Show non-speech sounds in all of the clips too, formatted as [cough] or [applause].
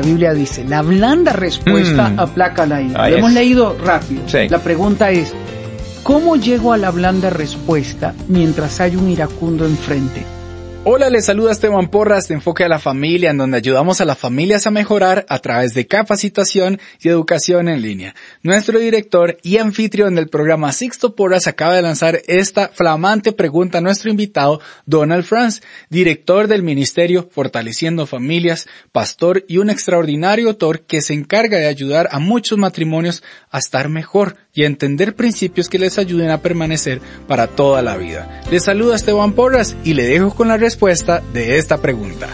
la Biblia dice, la blanda respuesta Mm. aplaca la ira. Lo hemos leído rápido. Sí. La pregunta es, ¿cómo llego a la blanda respuesta mientras hay un iracundo enfrente? Hola, les saluda Esteban Porras de Enfoque a la Familia, en donde ayudamos a las familias a mejorar a través de capacitación y educación en línea. Nuestro director y anfitrión del programa Sixto Porras acaba de lanzar esta flamante pregunta a nuestro invitado Donald Franz, director del ministerio Fortaleciendo Familias, pastor y un extraordinario autor que se encarga de ayudar a muchos matrimonios a estar mejor y a entender principios que les ayuden a permanecer para toda la vida. Les saluda Esteban Porras y le dejo con la respuesta de esta pregunta.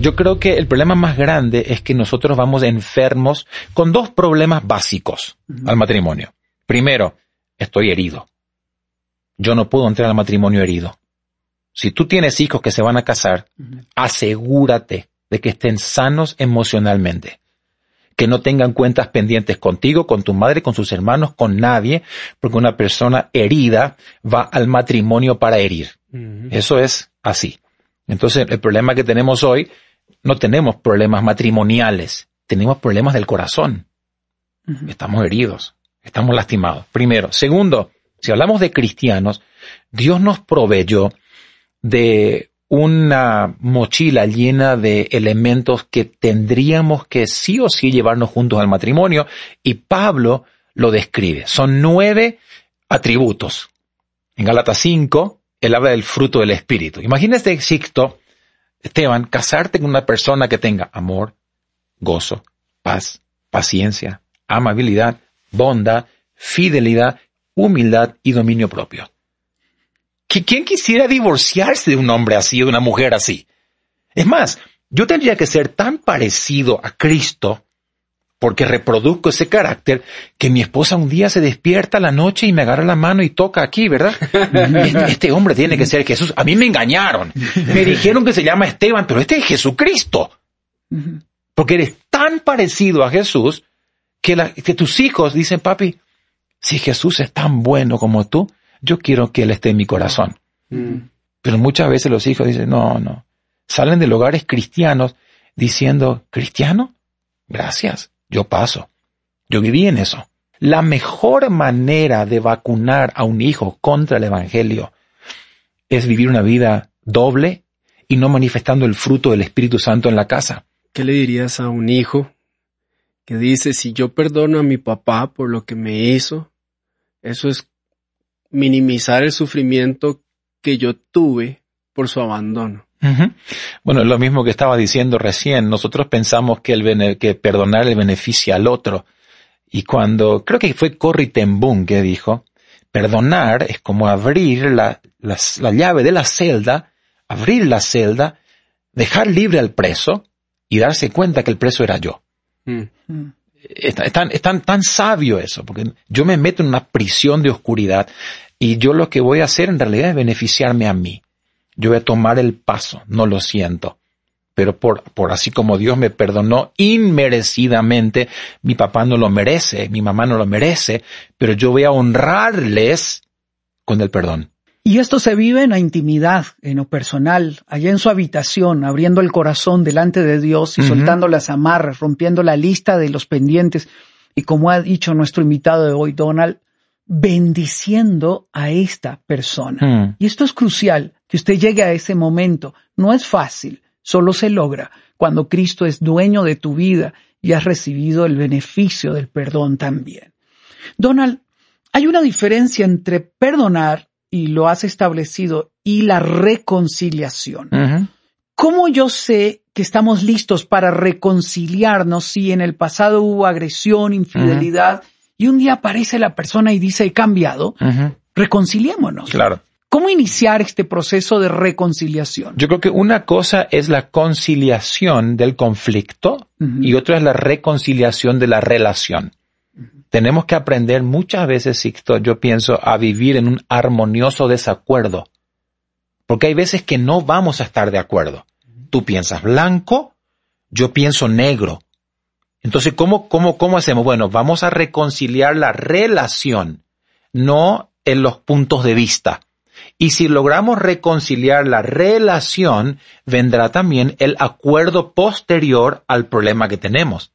Yo creo que el problema más grande es que nosotros vamos enfermos con dos problemas básicos al matrimonio. Primero, estoy herido. Yo no puedo entrar al matrimonio herido. Si tú tienes hijos que se van a casar, asegúrate de que estén sanos emocionalmente. Que no tengan cuentas pendientes contigo, con tu madre, con sus hermanos, con nadie, porque una persona herida va al matrimonio para herir. Eso es así. Entonces, el problema que tenemos hoy, no tenemos problemas matrimoniales, tenemos problemas del corazón. Estamos heridos, estamos lastimados. Primero. Segundo, si hablamos de cristianos, Dios nos proveyó de una mochila llena de elementos que tendríamos que sí o sí llevarnos juntos al matrimonio y Pablo lo describe. Son nueve atributos. En Gálatas 5, él habla del fruto del Espíritu. Imagínate, Sixto, Esteban, casarte con una persona que tenga amor, gozo, paz, paciencia, amabilidad, bondad, fidelidad, humildad y dominio propio. ¿Qui- ¿Quién quisiera divorciarse de un hombre así, de una mujer así? Es más, yo tendría que ser tan parecido a Cristo porque reproduzco ese carácter que mi esposa un día se despierta a la noche y me agarra la mano y toca aquí, ¿verdad? [laughs] Este, este hombre tiene que ser Jesús. A mí me engañaron. Me dijeron que se llama Esteban, pero este es Jesucristo. Porque eres tan parecido a Jesús que, la- que tus hijos dicen, papi, si Jesús es tan bueno como tú, yo quiero que Él esté en mi corazón. Pero muchas veces los hijos dicen, no, no. Salen de hogares cristianos diciendo, ¿cristiano? Gracias, yo paso. Yo viví en eso. La mejor manera de vacunar a un hijo contra el Evangelio es vivir una vida doble y no manifestando el fruto del Espíritu Santo en la casa. ¿Qué le dirías a un hijo que dice, si yo perdono a mi papá por lo que me hizo, eso es minimizar el sufrimiento que yo tuve por su abandono? Ujú. Bueno, es lo mismo que estaba diciendo recién. Nosotros pensamos que, el bene- que perdonar le beneficia al otro. Y cuando, creo que fue Corrie ten Boom que dijo, perdonar es como abrir la, la, la llave de la celda, abrir la celda, dejar libre al preso y darse cuenta que el preso era yo. Mm. Es, tan, tan sabio eso, porque yo me meto en una prisión de oscuridad y yo lo que voy a hacer en realidad es beneficiarme a mí. Yo voy a tomar el paso, no lo siento. Pero por, por así como Dios me perdonó inmerecidamente, mi papá no lo merece, mi mamá no lo merece, pero yo voy a honrarles con el perdón. Y esto se vive en la intimidad, en lo personal, allá en su habitación, abriendo el corazón delante de Dios y soltando las amarras, rompiendo la lista de los pendientes. Y como ha dicho nuestro invitado de hoy, Donald, bendiciendo a esta persona. Y esto es crucial, que usted llegue a ese momento. No es fácil, solo se logra cuando Cristo es dueño de tu vida y has recibido el beneficio del perdón también. Donald, hay una diferencia entre perdonar, y lo has establecido, y la reconciliación. ¿Cómo yo sé que estamos listos para reconciliarnos si en el pasado hubo agresión, infidelidad, y un día aparece la persona y dice, he cambiado? Reconciliémonos. Claro. ¿Cómo iniciar este proceso de reconciliación? Yo creo que una cosa es la conciliación del conflicto y otra es la reconciliación de la relación. Tenemos que aprender muchas veces, Sixto, yo pienso, a vivir en un armonioso desacuerdo. Porque hay veces que no vamos a estar de acuerdo. Tú piensas blanco, yo pienso negro. Entonces, ¿cómo, cómo, cómo hacemos? Bueno, vamos a reconciliar la relación, no en los puntos de vista. Y si logramos reconciliar la relación, vendrá también el acuerdo posterior al problema que tenemos.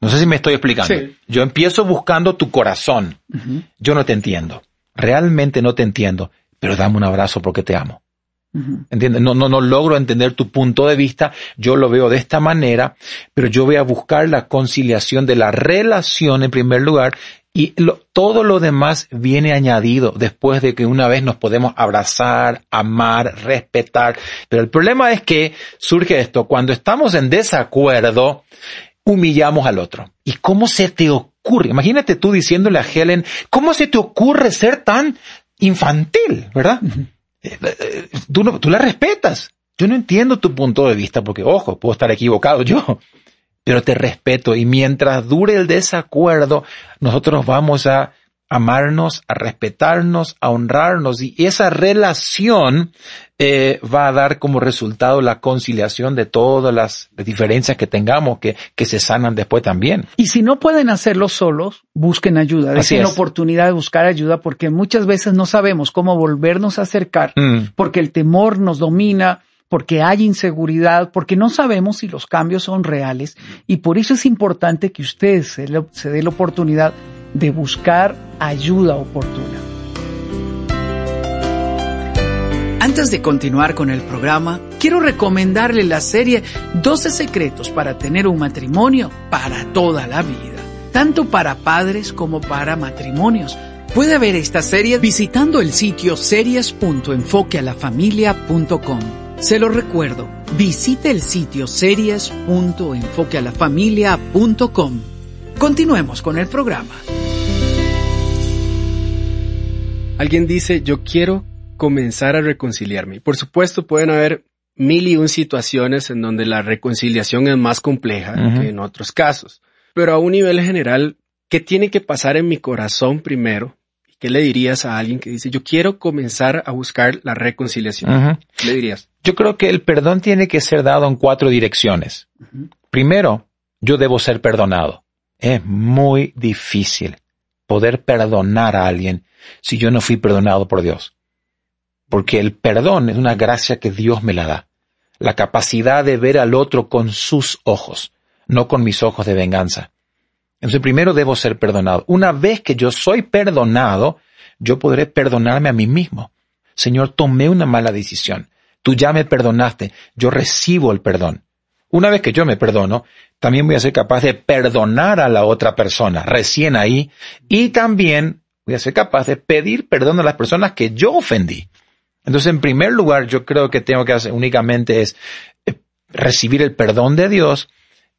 No sé si me estoy explicando. Sí. Yo empiezo buscando tu corazón. Yo no te entiendo. Realmente no te entiendo. Pero dame un abrazo porque te amo. ¿Entiendes? No, no, no logro entender tu punto de vista. Yo lo veo de esta manera, pero yo voy a buscar la conciliación de la relación en primer lugar y lo- todo lo demás viene añadido después de que una vez nos podemos abrazar, amar, respetar. Pero el problema es que surge esto, cuando estamos en desacuerdo, humillamos al otro. ¿Y cómo se te ocurre? Imagínate tú diciéndole a Helen, ¿cómo se te ocurre ser tan infantil, verdad? Eh, eh, Tú, no- tú la respetas. Yo no entiendo tu punto de vista porque, ojo, puedo estar equivocado yo, pero te respeto y mientras dure el desacuerdo, nosotros vamos a amarnos, a respetarnos, a honrarnos y esa relación eh, va a dar como resultado la conciliación de todas las diferencias que tengamos que, que se sanan después también. Y si no pueden hacerlo solos, busquen ayuda, Así den la oportunidad de buscar ayuda porque muchas veces no sabemos cómo volvernos a acercar Mm. porque el temor nos domina, porque hay inseguridad, porque no sabemos si los cambios son reales y por eso es importante que usted se, le- se dé la oportunidad de buscar ayuda oportuna. Antes de continuar con el programa, quiero recomendarle la serie 12 secretos para tener un matrimonio para toda la vida, tanto para padres como para matrimonios. Puede ver esta serie visitando el sitio series.enfoquealafamilia.com. Se lo recuerdo, visite el sitio series.enfoquealafamilia.com. Continuemos con el programa. Alguien dice, yo quiero comenzar a reconciliarme. Por supuesto, pueden haber mil y un situaciones en donde la reconciliación es más compleja que en otros casos. Pero a un nivel general, ¿qué tiene que pasar en mi corazón primero? ¿Y ¿Qué le dirías a alguien que dice, yo quiero comenzar a buscar la reconciliación? ¿Qué le dirías? Yo creo que el perdón tiene que ser dado en cuatro direcciones. Primero, yo debo ser perdonado. Es muy difícil poder perdonar a alguien si yo no fui perdonado por Dios. Porque el perdón es una gracia que Dios me la da. La capacidad de ver al otro con sus ojos, no con mis ojos de venganza. Entonces primero debo ser perdonado. Una vez que yo soy perdonado, yo podré perdonarme a mí mismo. Señor, tomé una mala decisión. Tú ya me perdonaste. Yo recibo el perdón. Una vez que yo me perdono, también voy a ser capaz de perdonar a la otra persona recién ahí y también voy a ser capaz de pedir perdón a las personas que yo ofendí. Entonces, en primer lugar, yo creo que tengo que hacer únicamente es eh, recibir el perdón de Dios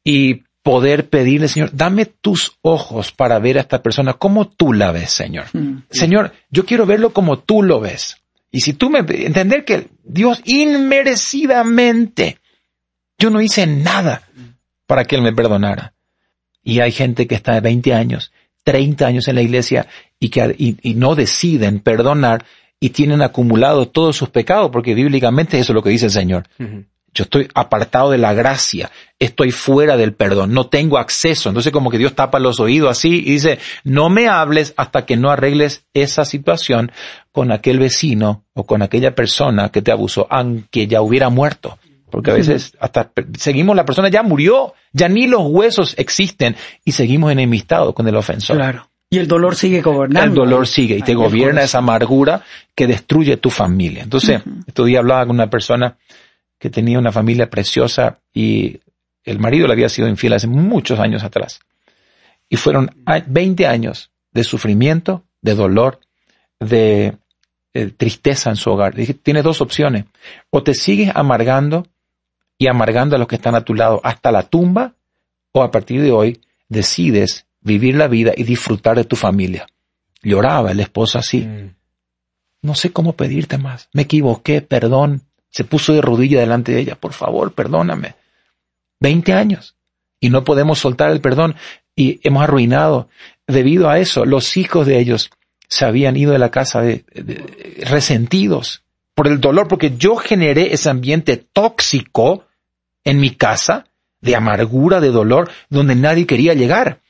y poder pedirle, Señor, dame tus ojos para ver a esta persona como tú la ves, Señor. Señor, yo quiero verlo como tú lo ves. Y si tú me entender que Dios inmerecidamente, yo no hice nada para que Él me perdonara. Y hay gente que está de 20 años, 30 años en la iglesia y que y, y no deciden perdonar y tienen acumulado todos sus pecados, porque bíblicamente eso es lo que dice el Señor. Yo estoy apartado de la gracia, estoy fuera del perdón, no tengo acceso. Entonces como que Dios tapa los oídos así y dice, no me hables hasta que no arregles esa situación con aquel vecino o con aquella persona que te abusó, aunque ya hubiera muerto. Porque a veces hasta seguimos, la persona ya murió, ya ni los huesos existen y seguimos enemistados con el ofensor. Claro. Y el dolor sigue gobernando. El dolor sigue y te gobierna esa amargura que destruye tu familia. Entonces, estos días hablaba con una persona que tenía una familia preciosa y el marido le había sido infiel hace muchos años atrás. Y fueron a- 20 años de sufrimiento, de dolor, de, eh, tristeza en su hogar. Dije, tienes dos opciones. O te sigues amargando y amargando a los que están a tu lado hasta la tumba, o a partir de hoy decides vivir la vida y disfrutar de tu familia. Lloraba el esposo así. No sé cómo pedirte más. Me equivoqué, perdón. Se puso de rodilla delante de ella. Por favor, perdóname. Veinte años. Y no podemos soltar el perdón. Y hemos arruinado. Debido a eso, los hijos de ellos se habían ido de la casa de, de- resentidos por el dolor, porque yo generé ese ambiente tóxico en mi casa de amargura, de dolor, donde nadie quería llegar.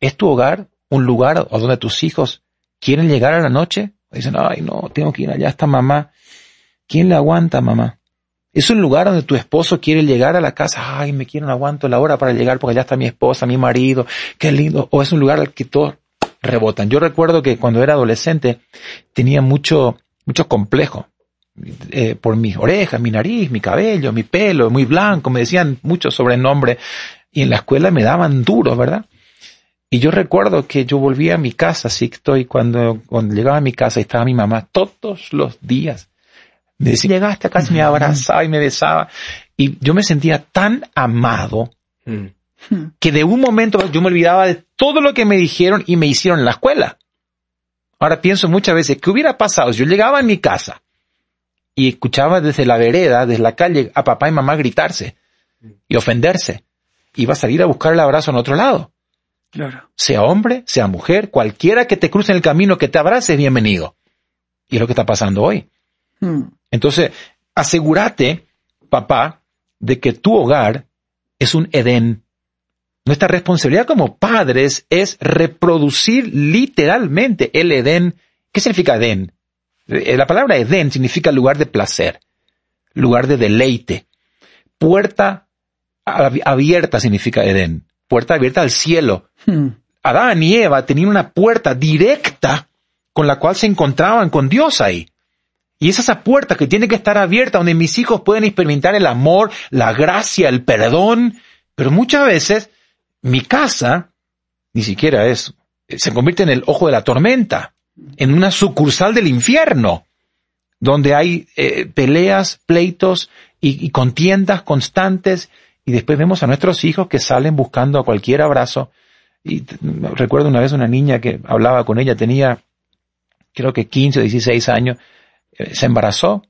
¿Es tu hogar un lugar a donde tus hijos quieren llegar a la noche Dicen, ay, no, tengo que ir allá, está mamá. ¿Quién le aguanta, mamá? Es un lugar donde tu esposo quiere llegar a la casa, ay, me quiero, no aguanto la hora para llegar porque allá está mi esposa, mi marido, qué lindo. O es un lugar al que todos rebotan. Yo recuerdo que cuando era adolescente tenía mucho, mucho complejo eh, por mis orejas, mi nariz, mi cabello, mi pelo, muy blanco, me decían muchos sobrenombres y en la escuela me daban duro, ¿verdad? Y yo recuerdo que yo volvía a mi casa, así estoy cuando, cuando llegaba a mi casa estaba mi mamá todos los días. Me decía, llegaste a casa y me abrazaba y me besaba. Y yo me sentía tan amado mm. que de un momento yo me olvidaba de todo lo que me dijeron y me hicieron en la escuela. Ahora pienso muchas veces, ¿qué hubiera pasado si yo llegaba a mi casa y escuchaba desde la vereda, desde la calle, a papá y mamá gritarse y ofenderse? Iba a salir a buscar el abrazo en otro lado. Claro. Sea hombre, sea mujer, cualquiera que te cruce en el camino, que te abrace, es bienvenido. Y es lo que está pasando hoy. Hmm. Entonces, asegúrate, papá, de que tu hogar es un Edén. Nuestra responsabilidad como padres es reproducir literalmente el Edén. ¿Qué significa Edén? Eh, la palabra Edén significa lugar de placer, lugar de deleite. Puerta abierta significa Edén puerta abierta al cielo. Hmm. Adán y Eva tenían una puerta directa con la cual se encontraban con Dios ahí. Y es esa puerta que tiene que estar abierta donde mis hijos pueden experimentar el amor, la gracia, el perdón. Pero muchas veces mi casa ni siquiera es, se convierte en el ojo de la tormenta, en una sucursal del infierno, donde hay eh, peleas, pleitos y contiendas constantes y después vemos a nuestros hijos que salen buscando a cualquier abrazo. Y recuerdo una vez una niña que hablaba con ella, tenía creo que 15 o 16 años, eh, se embarazó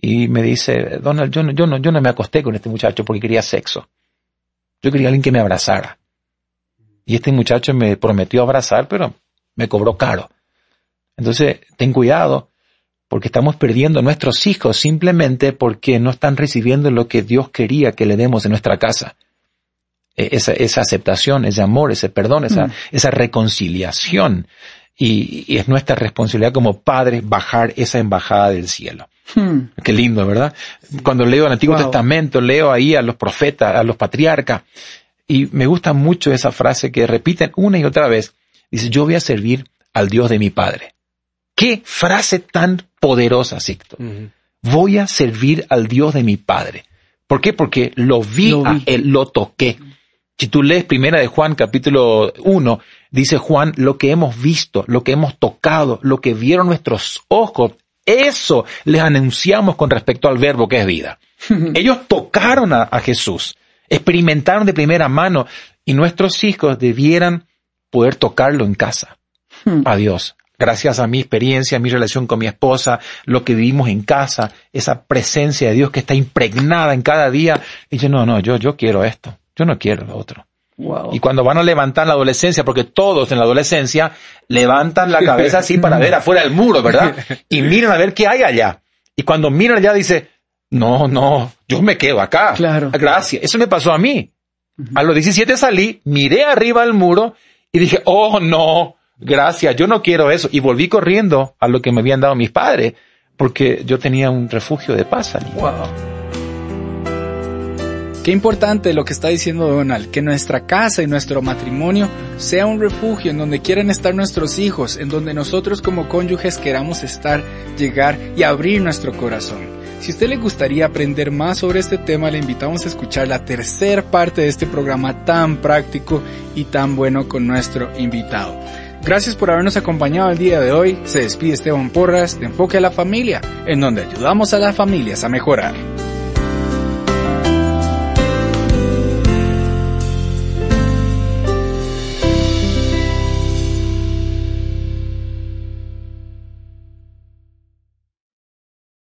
y me dice, Donald, yo no, yo, no, yo no me acosté con este muchacho porque quería sexo. Yo quería alguien que me abrazara. Y este muchacho me prometió abrazar, pero me cobró caro. Entonces, ten cuidado porque estamos perdiendo a nuestros hijos simplemente porque no están recibiendo lo que Dios quería que le demos en nuestra casa. E, esa, esa aceptación, ese amor, ese perdón, esa, mm. esa reconciliación. Y, es nuestra responsabilidad como padres bajar esa embajada del cielo. Hmm. Qué lindo, ¿verdad? Cuando leo el Antiguo Testamento, leo ahí a los profetas, a los patriarcas, y me gusta mucho esa frase que repiten una y otra vez. Dice, yo voy a servir al Dios de mi Padre. Qué frase tan poderosa, Sicto. Voy a servir al Dios de mi Padre. ¿Por qué? Porque lo vi, a él, lo toqué. Si tú lees primera de Juan capítulo 1, dice Juan, lo que hemos visto, lo que hemos tocado, lo que vieron nuestros ojos, eso les anunciamos con respecto al verbo que es vida. [laughs] Ellos tocaron a, Jesús, experimentaron de primera mano y nuestros hijos debieran poder tocarlo en casa. Hmm. a Dios gracias a mi experiencia, mi relación con mi esposa, lo que vivimos en casa, esa presencia de Dios que está impregnada en cada día. Y yo, no, no, yo, yo quiero esto, yo no quiero lo otro. Y cuando van a levantar la adolescencia, porque todos en la adolescencia levantan la cabeza así para ver afuera del muro, ¿verdad? Y miran a ver qué hay allá. Y cuando miran allá dice, no, no, yo me quedo acá. Claro. Gracias. Eso me pasó a mí. A los 17 salí, miré arriba al muro y dije, oh no, gracias, yo no quiero eso. Y volví corriendo a lo que me habían dado mis padres, porque yo tenía un refugio de paz Wow. Qué importante lo que está diciendo Donald, que nuestra casa y nuestro matrimonio sea un refugio en donde quieran estar nuestros hijos, en donde nosotros como cónyuges queramos estar, llegar y abrir nuestro corazón. Si usted le gustaría aprender más sobre este tema, le invitamos a escuchar la tercera parte de este programa tan práctico y tan bueno con nuestro invitado. Gracias por habernos acompañado el día de hoy. Se despide Esteban Porras de Enfoque a la Familia, en donde ayudamos a las familias a mejorar.